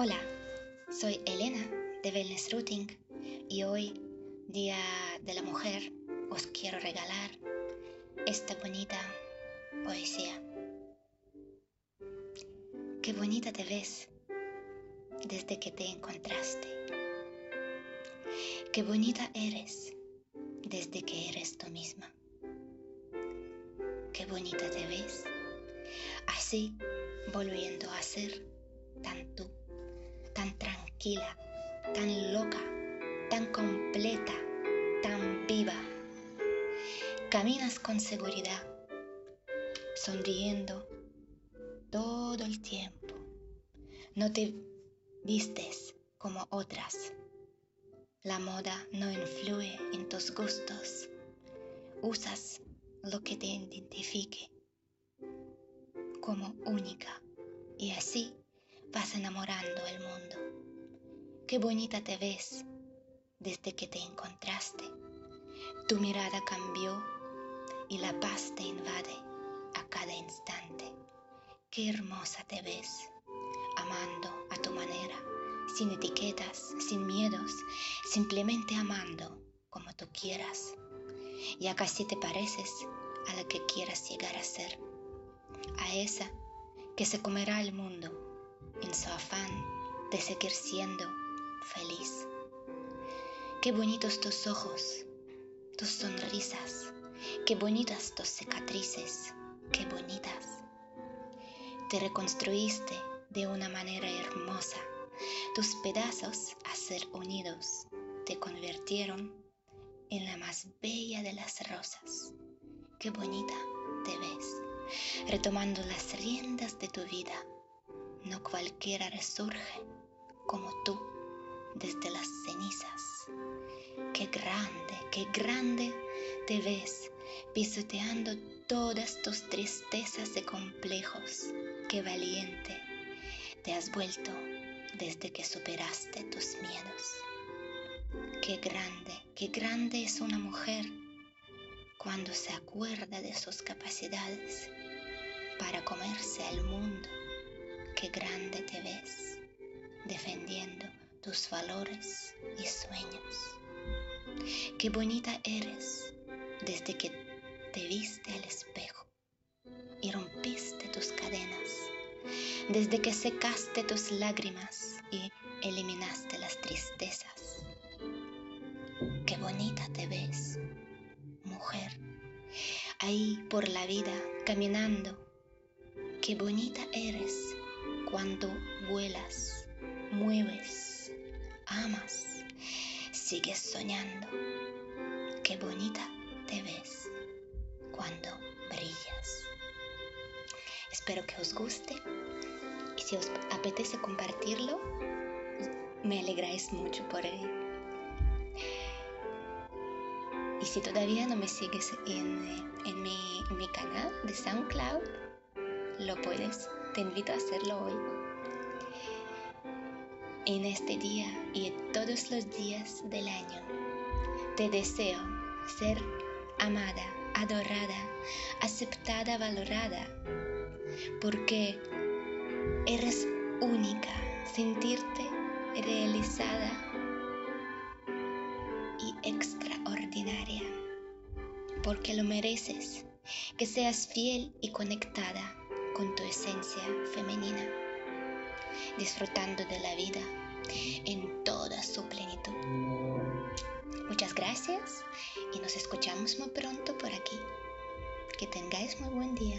Hola, soy Elena de Wellness Routing y hoy, Día de la Mujer, os quiero regalar esta bonita poesía. Qué bonita te ves desde que te encontraste. Qué bonita eres desde que eres tú misma. Qué bonita te ves así volviendo a ser tan tú tan tranquila, tan loca, tan completa, tan viva. Caminas con seguridad, sonriendo todo el tiempo. No te vistes como otras. La moda no influye en tus gustos. Usas lo que te identifique como única y así vas enamorando el mundo. Qué bonita te ves desde que te encontraste. Tu mirada cambió y la paz te invade a cada instante. Qué hermosa te ves, amando a tu manera, sin etiquetas, sin miedos, simplemente amando como tú quieras. Ya casi te pareces a la que quieras llegar a ser, a esa que se comerá el mundo en su afán de seguir siendo feliz. Qué bonitos tus ojos, tus sonrisas, qué bonitas tus cicatrices, qué bonitas. Te reconstruiste de una manera hermosa. Tus pedazos a ser unidos te convirtieron en la más bella de las rosas. Qué bonita te ves, retomando las riendas de tu vida no cualquiera resurge como tú desde las cenizas. Qué grande, qué grande te ves pisoteando todas tus tristezas y complejos. Qué valiente te has vuelto desde que superaste tus miedos. Qué grande, qué grande es una mujer cuando se acuerda de sus capacidades para comerse al mundo qué grande te ves defendiendo tus valores y sueños. Qué bonita eres desde que te viste al espejo y rompiste tus cadenas, desde que secaste tus lágrimas y eliminaste las tristezas. Qué bonita te ves, mujer, ahí por la vida caminando. Qué bonita eres cuando vuelas, mueves, amas, sigues soñando. Qué bonita te ves cuando brillas. Espero que os guste y si os apetece compartirlo, me alegráis mucho por ello. Y si todavía no me sigues en, en mi, mi canal de SoundCloud, lo puedes te invito a hacerlo hoy. En este día y en todos los días del año, te deseo ser amada, adorada, aceptada, valorada, porque eres única, sentirte realizada y extraordinaria, porque lo mereces, que seas fiel y conectada con tu esencia femenina, disfrutando de la vida en toda su plenitud. Muchas gracias y nos escuchamos muy pronto por aquí. Que tengáis muy buen día.